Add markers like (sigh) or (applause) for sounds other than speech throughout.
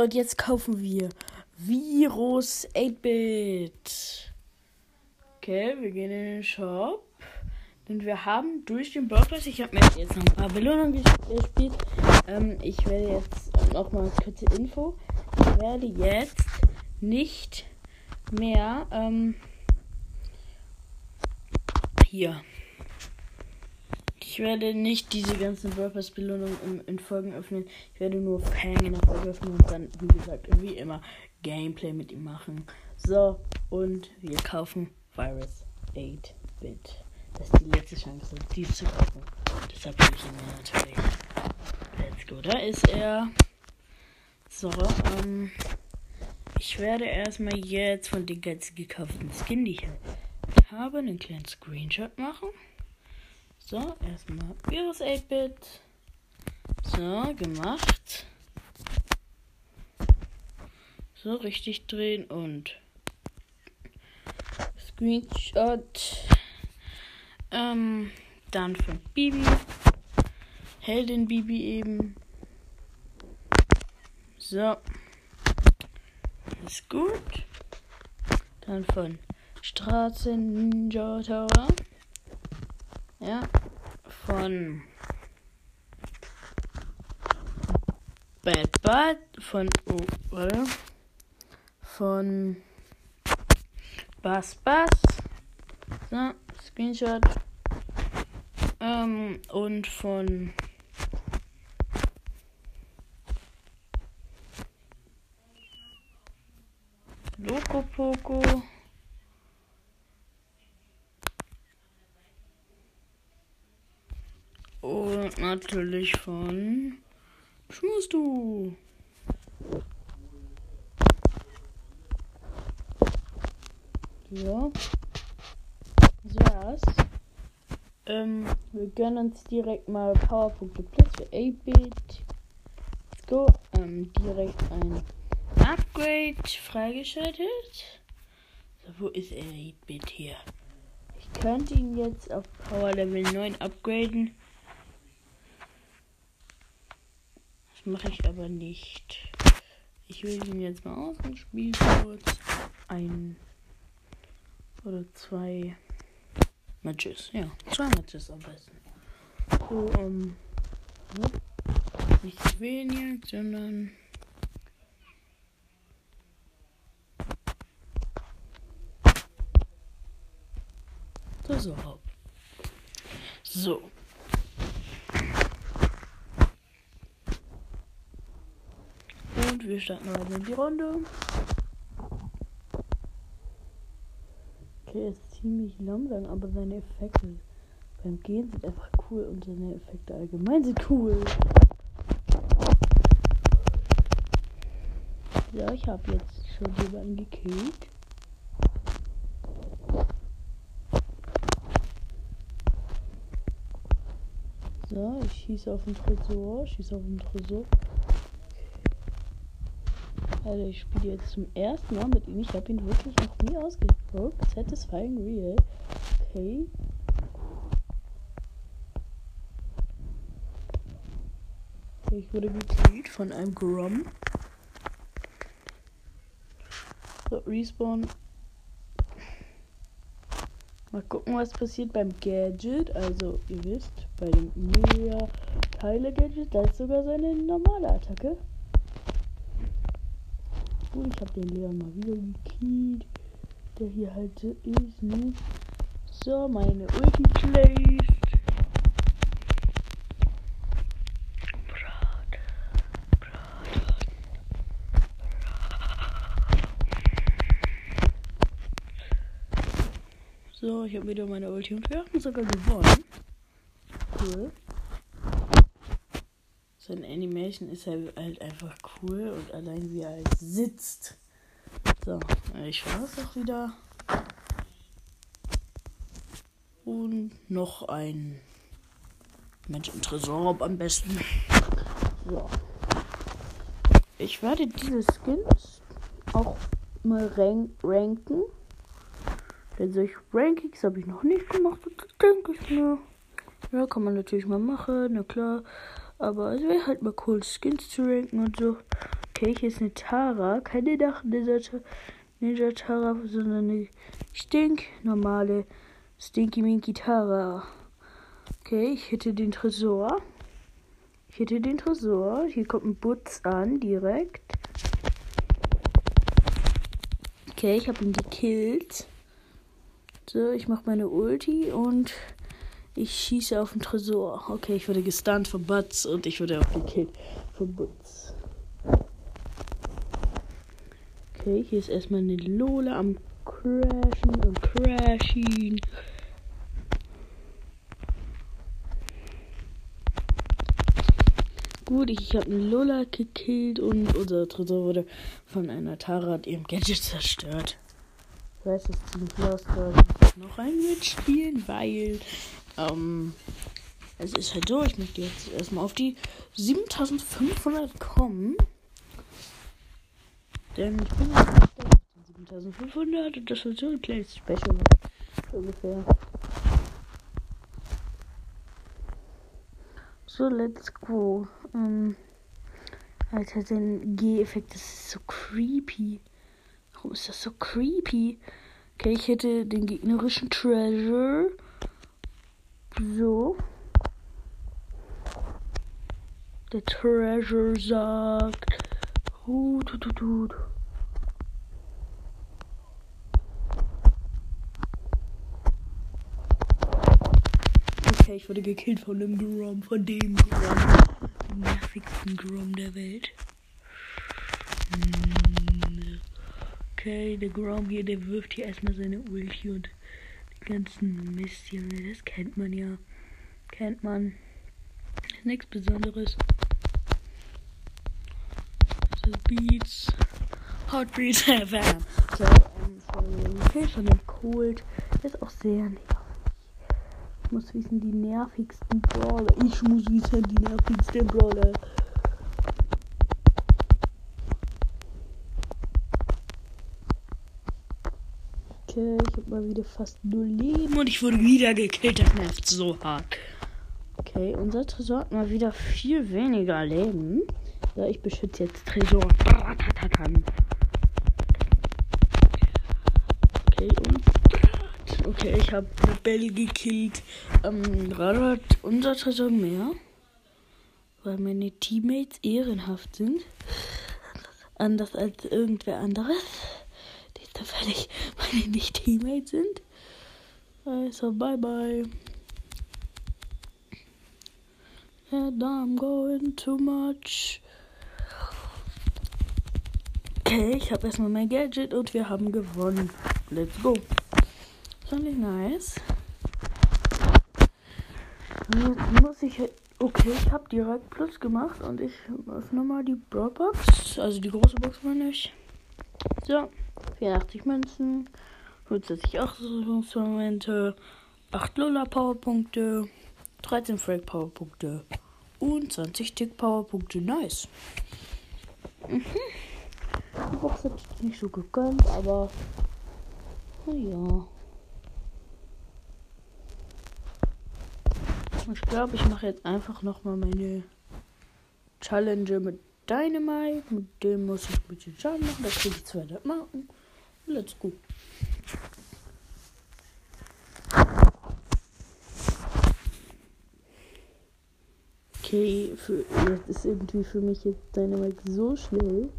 So, und jetzt kaufen wir Virus 8-Bit. Okay, wir gehen in den Shop. Und wir haben durch den Burgers, ich habe mir jetzt noch ein paar Belohnungen gespielt. Ähm, ich werde jetzt noch mal kurze Info. Ich werde jetzt nicht mehr ähm, hier. Ich werde nicht diese ganzen Burgers Belohnungen in, Folgen öffnen. Ich werde nur Fang in der Folge öffnen und dann, wie gesagt, wie immer Gameplay mit ihm machen. So, und wir kaufen Virus 8-Bit. Das ist die letzte Chance, dies zu kaufen. Deshalb habe ich ihn mir natürlich. Let's go. Da ist er. So, ähm. Ich werde erstmal jetzt von den ganzen gekauften Skin, die ich habe, einen kleinen Screenshot machen. So, erstmal Virus 8-Bit. So, gemacht. So, richtig drehen und Screenshot. Ähm, dann von Bibi. Heldin Bibi eben. So. Ist gut. Dann von Straßen Ninja Tower. Ja. Von Bad Bad. Von. Oh, warte. Von Bass Bass. So. Screenshot. Ähm, und von Loco Poco. Und natürlich von Schmusst du. Ja das. Ähm, wir gönnen uns direkt mal Powerpunkte Plus für 8-Bit. Let's go. Ähm, direkt ein Upgrade freigeschaltet. So, wo ist er, 8-Bit hier? Ich könnte ihn jetzt auf Power Level 9 upgraden. Das mache ich aber nicht. Ich will ihn jetzt mal aus und spiele kurz ein oder zwei. Matches, ja. Zwei Matches am besten. So, ähm. Nicht wenig, sondern. So. Und wir starten weiter in die Runde. Okay, ist ziemlich langsam, aber seine Effekte beim Gehen sind einfach cool und seine Effekte allgemein sind cool. Ja, ich habe jetzt schon jemanden gekillt. So, ich schieße auf den Tresor, schieße auf den Tresor. Also ich spiele jetzt zum ersten Mal mit ihm. Ich habe ihn wirklich noch nie ausgeprobt. Satisfying Real. Okay. Ich wurde gekillt von einem Grom. So, Respawn. Mal gucken, was passiert beim Gadget. Also, ihr wisst, bei dem Mega Teile Gadget, da ist sogar seine normale Attacke. Gut, ich habe den Leon mal wieder gekillt. Der hier halt ist, ne? So, meine Ulti placed. So, ich habe wieder meine Ulti und wir haben sogar gewonnen. Cool. Seine Animation ist halt, halt einfach cool und allein wie er halt sitzt. So, ich war es auch wieder. Und noch ein Mensch im Tresorraum am besten. So. Ich werde diese Skins auch mal rank ranken. Denn solche Rankings habe ich noch nicht gemacht. Denke ich mir. Ja, kann man natürlich mal machen. Na klar. Aber es wäre halt mal cool, Skins zu ranken und so. Okay, hier ist eine Tara. Keine Dach Ninja, Tara, sondern eine stink normale Stinky Minky Tara. Okay, ich hätte den Tresor. Ich hätte den Tresor. Hier kommt ein Butz an, direkt. Okay, ich habe ihn gekillt. So, ich mache meine Ulti und ich schieße auf den Tresor. Okay, ich wurde gestunt von Butz und ich wurde auch gekillt von Butz. Okay, hier ist erstmal eine Lola am Crashen und Crashing. Gut, ich habe eine Lola gekillt und unser Tresor wurde von einer Tara und ihrem Gadget zerstört. Das heißt, es ist ziemlich lost, noch ein mitspielen, weil ähm, es ist halt so, ich möchte jetzt erstmal auf die 7500 kommen. Denn ich bin auf 7500 und das wird so ein kleines Special ungefähr. So, let's go. Ähm, Alter, den G-Effekt, das ist so creepy. Warum ist das so creepy? Okay, ich hätte den gegnerischen Treasure. So. Der Treasure sagt. Hut, hut, hut, hut. Okay, ich wurde gekillt von dem Grom, von dem Grom. Nervigsten Grom der Welt. Hm. Okay, der Grom hier, der wirft hier erstmal seine Ulti und den ganzen Mist, Junge. Das kennt man ja. Kennt man. Ist nichts Besonderes. So Beats. Heartbeats (laughs) FM. So, ähm, von, dem Cold. Ist auch sehr nervig. Ich muss wissen, die nervigsten Brawler. Ich muss wissen, die nervigsten Brawler. Habe mal wieder fast null Leben und ich wurde wieder gekillt. Das nervt so hart. Okay, unser Tresor hat mal wieder viel weniger Leben. So, ich beschütze jetzt Tresor. Okay, und Okay, ich habe Bell gekillt. Ähm, hat unser Tresor mehr. Weil meine Teammates ehrenhaft sind. Anders als irgendwer anderes. Die zufällig meine nicht Teammates sind. Also, bye bye. And I'm going too much. Okay, ich habe erstmal mein Gadget und wir haben gewonnen. Let's go. Fand ich nice. Jetzt muss ich. Okay, ich habe direkt Plus gemacht und ich öffne mal die Broadbox. Also die große Box meine ich. So, 84 Münzen, 40 Ausrüstungsmomente, 8 Lola Powerpunkte, 13 Frag Powerpunkte und 20 Tick Powerpunkte. Nice. Mhm. Die Box hat nicht so gegönnt, aber naja. Ich glaube, ich mache jetzt einfach nochmal meine Challenge mit Dynamite. Mit dem muss ich ein bisschen Schaden machen. Da kriege ich 200 Marken. Let's go. Okay, für, jetzt ist irgendwie für mich jetzt Dynamite so schnell.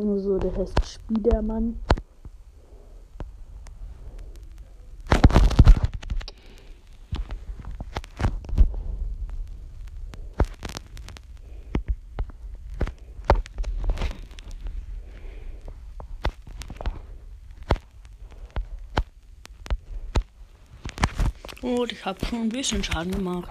So, der heißt Spidermann. Und ich habe schon ein bisschen Schaden gemacht.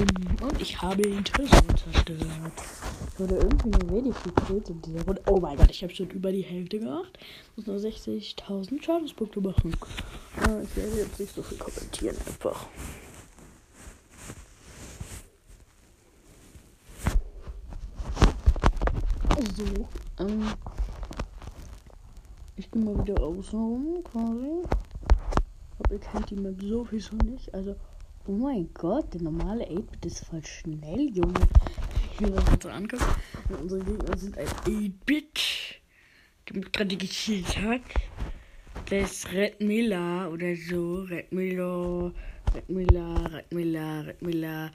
Und ich habe den Tresor zerstört. Ich wurde irgendwie nur wenig gekillt in dieser Runde. Oh mein Gott, ich habe schon über die Hälfte gemacht. Muss nur 60.000 Schadenspunkte machen. Ja, ich werde jetzt nicht so viel kommentieren einfach. So, ähm. Ich gehe mal wieder außen rum, quasi. Aber ihr kennt die Map sowieso nicht. Also, oh mein Gott, der normale 8-Bit ist voll schnell, Junge. Will das jetzt so angucken. Unsere Gegner sind ein 8-Bit. Der mich gerade gekillt hat. Das Red Miller oder so. Red Miller. Red Miller, Red Miller, Red Miller.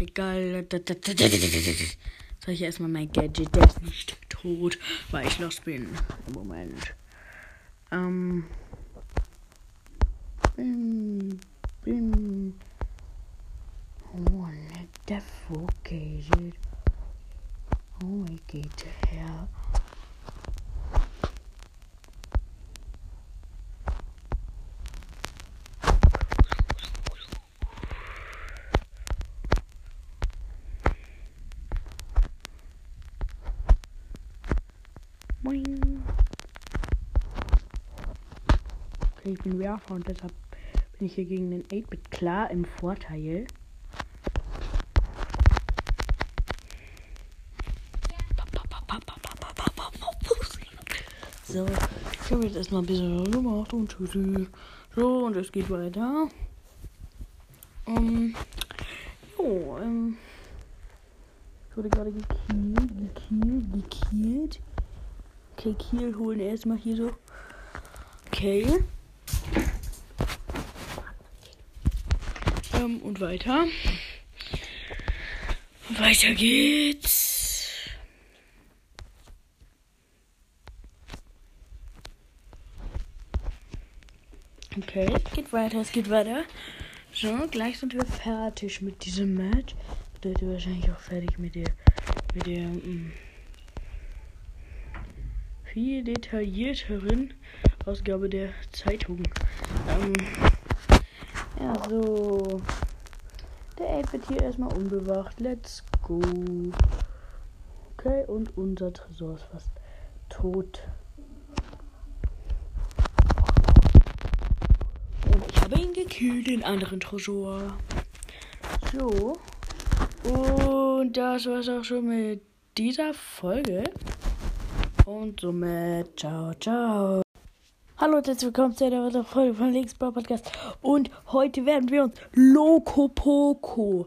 Egal. Soll ich erstmal mein Gadget? Der ist nicht tot, weil ich los bin. Moment. Ähm. Bin. Bin. Oh, ne, defecated. Oh, ich geht her. Boing. Okay, ich bin Werfer und deshalb bin ich hier gegen den 8-Bit klar im Vorteil. So, ich habe jetzt erstmal ein bisschen gemacht und tschüssi. So, und es geht weiter. Um, jo, ähm. Ich wurde gerade gekillt, gekillt, gekillt. Okay, Kiel holen erstmal hier so. Okay. Ähm, und weiter. Weiter geht's. Okay, es geht weiter, es geht weiter. So, gleich sind wir fertig mit diesem Match. Ihr wahrscheinlich auch fertig mit der, mit der, mm, viel detaillierteren Ausgabe der Zeitung. Ähm, ja, so. Der 8 wird hier erstmal unbewacht. Let's go. Okay, und unser Tresor ist fast tot. Gekillt, den anderen Tresor. So. Und das war's auch schon mit dieser Folge. Und somit, ciao, ciao. Hallo und herzlich willkommen zu einer weiteren Folge von Linksbau Podcast. Und heute werden wir uns Loco Poco,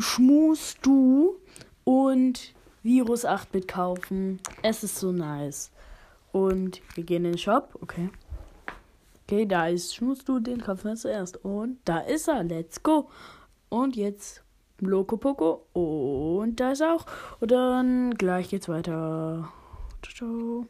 Schmus Du und Virus 8-Bit kaufen. Es ist so nice. Und wir gehen in den Shop. Okay. Okay, da ist Schmus Du, den kaufen zuerst. Und da ist er. Let's go. Und jetzt Loco Poco. Und da ist er auch. Und dann gleich geht's weiter. Ciao. ciao.